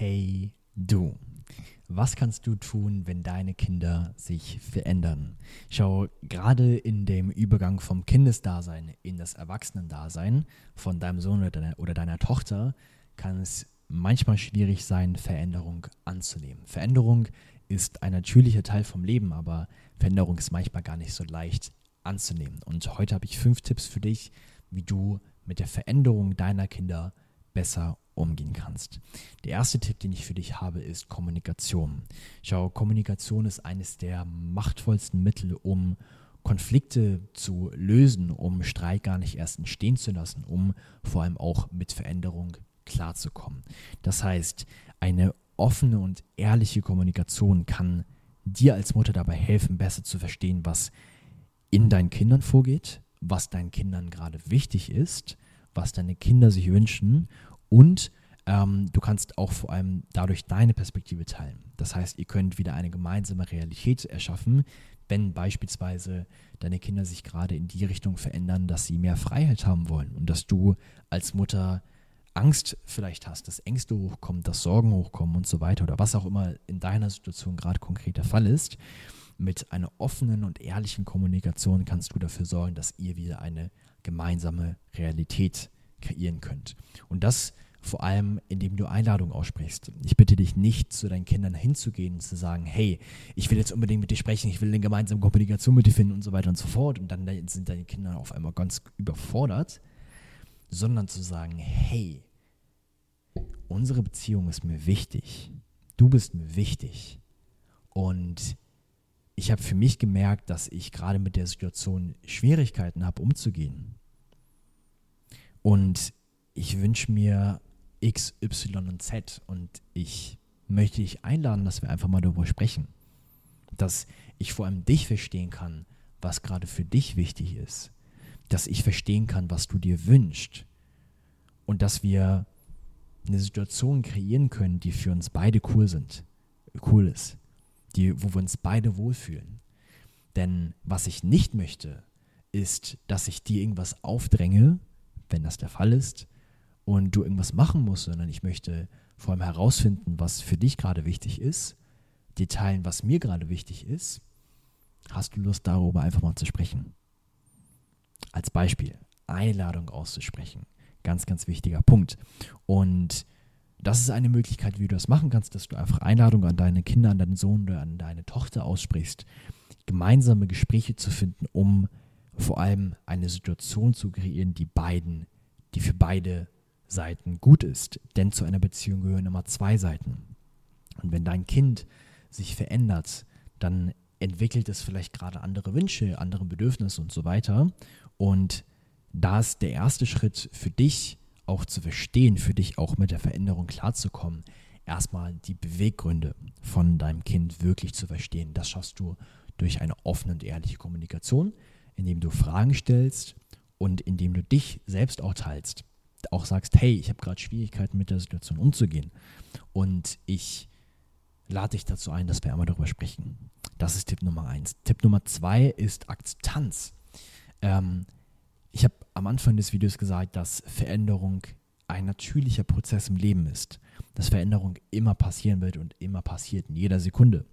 Hey du. Was kannst du tun, wenn deine Kinder sich verändern? Schau, gerade in dem Übergang vom Kindesdasein in das Erwachsenendasein von deinem Sohn oder deiner, oder deiner Tochter kann es manchmal schwierig sein, Veränderung anzunehmen. Veränderung ist ein natürlicher Teil vom Leben, aber Veränderung ist manchmal gar nicht so leicht anzunehmen. Und heute habe ich fünf Tipps für dich, wie du mit der Veränderung deiner Kinder besser umgehen kannst. Der erste Tipp, den ich für dich habe, ist Kommunikation. Schau, Kommunikation ist eines der machtvollsten Mittel, um Konflikte zu lösen, um Streit gar nicht erst entstehen zu lassen, um vor allem auch mit Veränderung klarzukommen. Das heißt, eine offene und ehrliche Kommunikation kann dir als Mutter dabei helfen, besser zu verstehen, was in deinen Kindern vorgeht, was deinen Kindern gerade wichtig ist, was deine Kinder sich wünschen und ähm, du kannst auch vor allem dadurch deine Perspektive teilen. Das heißt, ihr könnt wieder eine gemeinsame Realität erschaffen, wenn beispielsweise deine Kinder sich gerade in die Richtung verändern, dass sie mehr Freiheit haben wollen und dass du als Mutter Angst vielleicht hast, dass Ängste hochkommen, dass Sorgen hochkommen und so weiter oder was auch immer in deiner Situation gerade konkret der Fall ist. Mit einer offenen und ehrlichen Kommunikation kannst du dafür sorgen, dass ihr wieder eine gemeinsame Realität kreieren könnt. Und das vor allem, indem du Einladungen aussprichst. Ich bitte dich nicht, zu deinen Kindern hinzugehen und zu sagen, hey, ich will jetzt unbedingt mit dir sprechen, ich will eine gemeinsame Kommunikation mit dir finden und so weiter und so fort. Und dann sind deine Kinder auf einmal ganz überfordert, sondern zu sagen, hey, unsere Beziehung ist mir wichtig. Du bist mir wichtig. Und ich habe für mich gemerkt, dass ich gerade mit der Situation Schwierigkeiten habe, umzugehen. Und ich wünsche mir X, Y und Z und ich möchte dich einladen, dass wir einfach mal darüber sprechen. Dass ich vor allem dich verstehen kann, was gerade für dich wichtig ist. Dass ich verstehen kann, was du dir wünschst. Und dass wir eine Situation kreieren können, die für uns beide cool sind, cool ist die, wo wir uns beide wohlfühlen. Denn was ich nicht möchte, ist, dass ich dir irgendwas aufdränge, wenn das der Fall ist, und du irgendwas machen musst, sondern ich möchte vor allem herausfinden, was für dich gerade wichtig ist, dir teilen, was mir gerade wichtig ist. Hast du Lust darüber einfach mal zu sprechen? Als Beispiel, Einladung auszusprechen. Ganz, ganz wichtiger Punkt. Und das ist eine Möglichkeit, wie du das machen kannst, dass du einfach Einladungen an deine Kinder, an deinen Sohn oder an deine Tochter aussprichst, gemeinsame Gespräche zu finden, um vor allem eine Situation zu kreieren, die beiden, die für beide Seiten gut ist. Denn zu einer Beziehung gehören immer zwei Seiten. Und wenn dein Kind sich verändert, dann entwickelt es vielleicht gerade andere Wünsche, andere Bedürfnisse und so weiter. Und da ist der erste Schritt für dich, auch zu verstehen, für dich auch mit der Veränderung klarzukommen, erstmal die Beweggründe von deinem Kind wirklich zu verstehen. Das schaffst du durch eine offene und ehrliche Kommunikation, indem du Fragen stellst und indem du dich selbst auch teilst. Auch sagst, hey, ich habe gerade Schwierigkeiten mit der Situation umzugehen. Und ich lade dich dazu ein, dass wir einmal darüber sprechen. Das ist Tipp Nummer eins. Tipp Nummer zwei ist Akzeptanz. Ähm, ich habe am Anfang des Videos gesagt, dass Veränderung ein natürlicher Prozess im Leben ist. Dass Veränderung immer passieren wird und immer passiert in jeder Sekunde.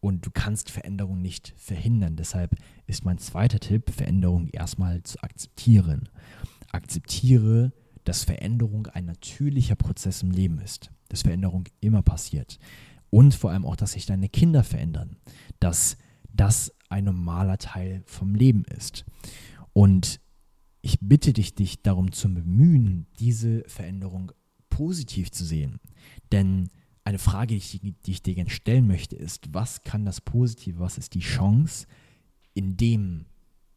Und du kannst Veränderung nicht verhindern. Deshalb ist mein zweiter Tipp, Veränderung erstmal zu akzeptieren. Akzeptiere, dass Veränderung ein natürlicher Prozess im Leben ist. Dass Veränderung immer passiert. Und vor allem auch, dass sich deine Kinder verändern. Dass das ein normaler Teil vom Leben ist. Und ich bitte dich, dich darum zu bemühen, diese Veränderung positiv zu sehen. Denn eine Frage, die ich, die ich dir gerne stellen möchte, ist, was kann das Positive, was ist die Chance in dem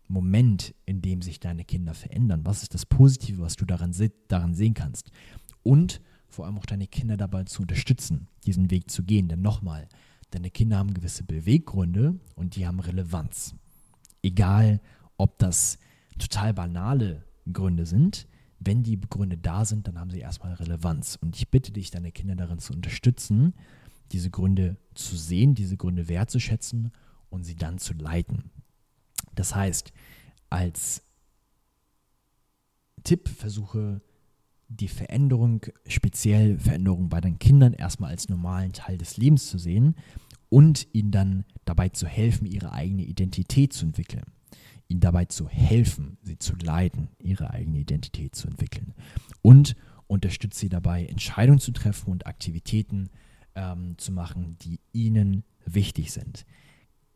Moment, in dem sich deine Kinder verändern? Was ist das Positive, was du daran, daran sehen kannst? Und vor allem auch deine Kinder dabei zu unterstützen, diesen Weg zu gehen. Denn nochmal, deine Kinder haben gewisse Beweggründe und die haben Relevanz. Egal, ob das total banale Gründe sind, wenn die Gründe da sind, dann haben sie erstmal Relevanz. Und ich bitte dich, deine Kinder darin zu unterstützen, diese Gründe zu sehen, diese Gründe wertzuschätzen und sie dann zu leiten. Das heißt, als Tipp versuche die Veränderung, speziell Veränderung bei deinen Kindern, erstmal als normalen Teil des Lebens zu sehen und ihnen dann dabei zu helfen, ihre eigene Identität zu entwickeln. Ihnen dabei zu helfen, sie zu leiten, ihre eigene Identität zu entwickeln. Und unterstützt sie dabei, Entscheidungen zu treffen und Aktivitäten ähm, zu machen, die ihnen wichtig sind.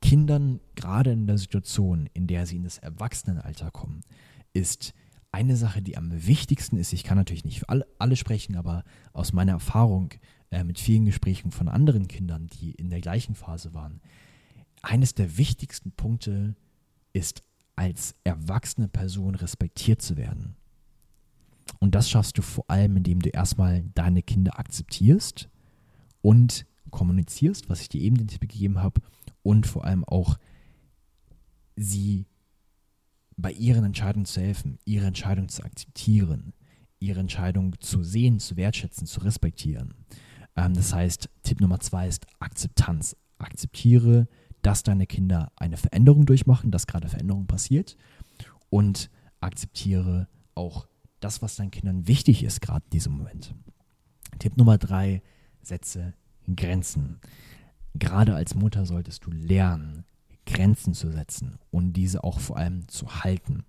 Kindern, gerade in der Situation, in der sie in das Erwachsenenalter kommen, ist eine Sache, die am wichtigsten ist, ich kann natürlich nicht für alle, alle sprechen, aber aus meiner Erfahrung äh, mit vielen Gesprächen von anderen Kindern, die in der gleichen Phase waren, eines der wichtigsten Punkte ist, als erwachsene Person respektiert zu werden. Und das schaffst du vor allem, indem du erstmal deine Kinder akzeptierst und kommunizierst, was ich dir eben den Tipp gegeben habe, und vor allem auch sie bei ihren Entscheidungen zu helfen, ihre Entscheidung zu akzeptieren, ihre Entscheidung zu sehen, zu wertschätzen, zu respektieren. Ähm, das heißt, Tipp Nummer zwei ist Akzeptanz. Akzeptiere, dass deine Kinder eine Veränderung durchmachen, dass gerade Veränderung passiert und akzeptiere auch das, was deinen Kindern wichtig ist, gerade in diesem Moment. Tipp Nummer drei, setze Grenzen. Gerade als Mutter solltest du lernen, Grenzen zu setzen und diese auch vor allem zu halten.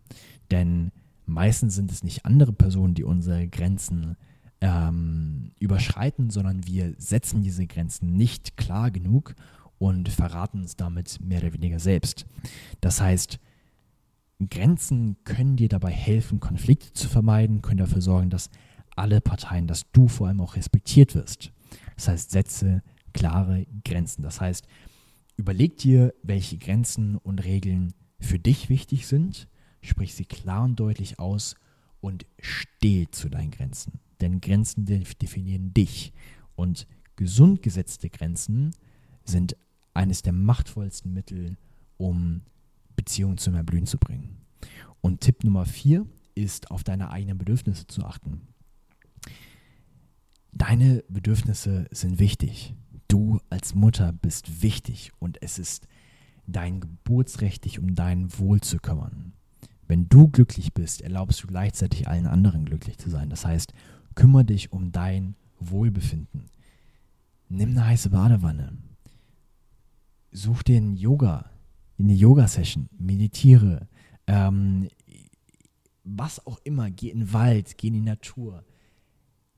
Denn meistens sind es nicht andere Personen, die unsere Grenzen ähm, überschreiten, sondern wir setzen diese Grenzen nicht klar genug und verraten uns damit mehr oder weniger selbst. Das heißt, Grenzen können dir dabei helfen, Konflikte zu vermeiden, können dafür sorgen, dass alle Parteien, dass du vor allem auch respektiert wirst. Das heißt, setze klare Grenzen. Das heißt, Überleg dir, welche Grenzen und Regeln für dich wichtig sind, sprich sie klar und deutlich aus und steh zu deinen Grenzen. Denn Grenzen definieren dich und gesund gesetzte Grenzen sind eines der machtvollsten Mittel, um Beziehungen zum Erblühen zu bringen. Und Tipp Nummer vier ist, auf deine eigenen Bedürfnisse zu achten. Deine Bedürfnisse sind wichtig. Du als Mutter bist wichtig und es ist dein Geburtsrecht, dich um dein Wohl zu kümmern. Wenn du glücklich bist, erlaubst du gleichzeitig allen anderen glücklich zu sein. Das heißt, kümmere dich um dein Wohlbefinden. Nimm eine heiße Badewanne. Such dir einen Yoga, eine Yoga-Session, meditiere. Ähm, was auch immer, geh in den Wald, geh in die Natur.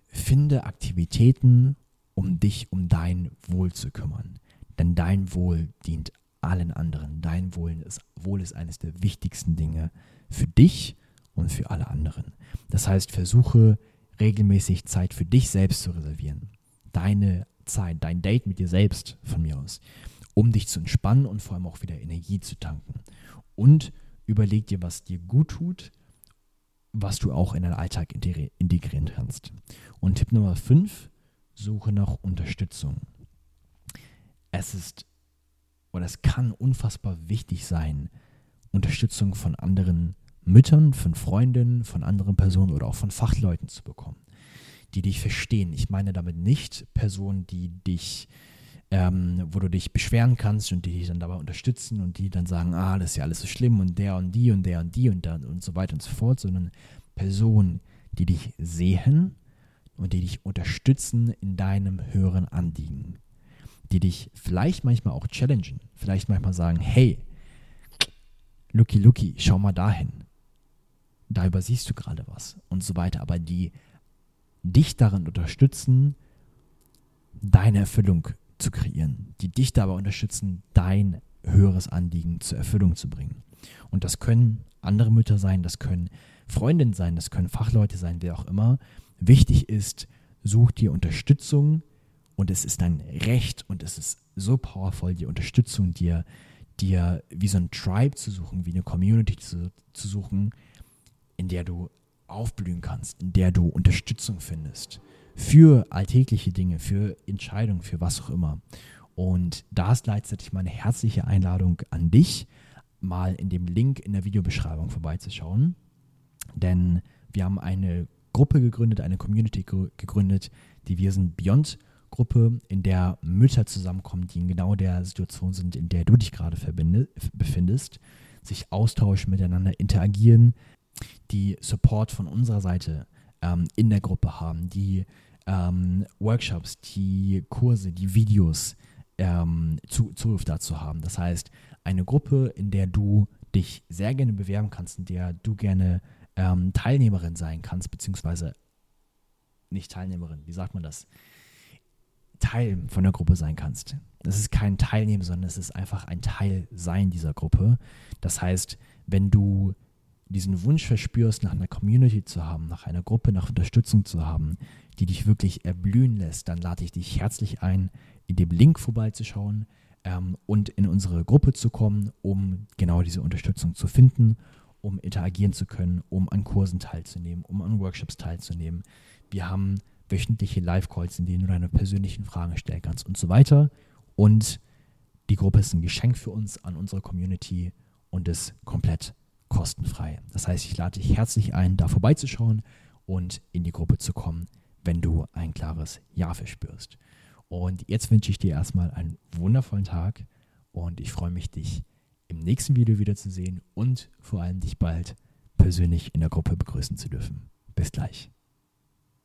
Finde Aktivitäten, um dich um dein Wohl zu kümmern. Denn dein Wohl dient allen anderen. Dein Wohl ist, Wohl ist eines der wichtigsten Dinge für dich und für alle anderen. Das heißt, versuche regelmäßig Zeit für dich selbst zu reservieren. Deine Zeit, dein Date mit dir selbst von mir aus, um dich zu entspannen und vor allem auch wieder Energie zu tanken. Und überleg dir, was dir gut tut, was du auch in deinen Alltag integrieren kannst. Und Tipp Nummer 5, Suche nach Unterstützung. Es ist oder es kann unfassbar wichtig sein, Unterstützung von anderen Müttern, von Freundinnen, von anderen Personen oder auch von Fachleuten zu bekommen, die dich verstehen. Ich meine damit nicht Personen, die dich, ähm, wo du dich beschweren kannst und die dich dann dabei unterstützen und die dann sagen, ah, das ist ja alles so schlimm und der und die und der und die und dann und so weiter und so fort, sondern Personen, die dich sehen und die dich unterstützen in deinem höheren Anliegen. Die dich vielleicht manchmal auch challengen, vielleicht manchmal sagen, hey, Lucky Lucky, schau mal dahin. Da übersiehst du gerade was und so weiter, aber die dich darin unterstützen, deine Erfüllung zu kreieren, die dich dabei unterstützen, dein höheres Anliegen zur Erfüllung zu bringen. Und das können andere Mütter sein, das können Freundinnen sein, das können Fachleute sein, wer auch immer, Wichtig ist, such dir Unterstützung und es ist dein Recht und es ist so powerful, die Unterstützung dir, dir wie so ein Tribe zu suchen, wie eine Community zu, zu suchen, in der du aufblühen kannst, in der du Unterstützung findest für alltägliche Dinge, für Entscheidungen, für was auch immer. Und da ist gleichzeitig meine herzliche Einladung an dich, mal in dem Link in der Videobeschreibung vorbeizuschauen. Denn wir haben eine Gruppe gegründet, eine Community gegründet, die Wir sind Beyond Gruppe, in der Mütter zusammenkommen, die in genau der Situation sind, in der du dich gerade befindest, sich austauschen, miteinander interagieren, die Support von unserer Seite ähm, in der Gruppe haben, die ähm, Workshops, die Kurse, die Videos ähm, zu, Zugriff dazu haben. Das heißt, eine Gruppe, in der du dich sehr gerne bewerben kannst, in der du gerne ähm, Teilnehmerin sein kannst, beziehungsweise nicht Teilnehmerin, wie sagt man das? Teil von der Gruppe sein kannst. Es ist kein Teilnehmen, sondern es ist einfach ein Teil sein dieser Gruppe. Das heißt, wenn du diesen Wunsch verspürst, nach einer Community zu haben, nach einer Gruppe, nach Unterstützung zu haben, die dich wirklich erblühen lässt, dann lade ich dich herzlich ein, in dem Link vorbeizuschauen ähm, und in unsere Gruppe zu kommen, um genau diese Unterstützung zu finden, um interagieren zu können, um an Kursen teilzunehmen, um an Workshops teilzunehmen. Wir haben wöchentliche Live-Calls, in denen du deine persönlichen Fragen stellen kannst und so weiter. Und die Gruppe ist ein Geschenk für uns an unsere Community und ist komplett kostenfrei. Das heißt, ich lade dich herzlich ein, da vorbeizuschauen und in die Gruppe zu kommen, wenn du ein klares Ja verspürst. Und jetzt wünsche ich dir erstmal einen wundervollen Tag und ich freue mich, dich im nächsten Video wiederzusehen und vor allem dich bald persönlich in der Gruppe begrüßen zu dürfen. Bis gleich.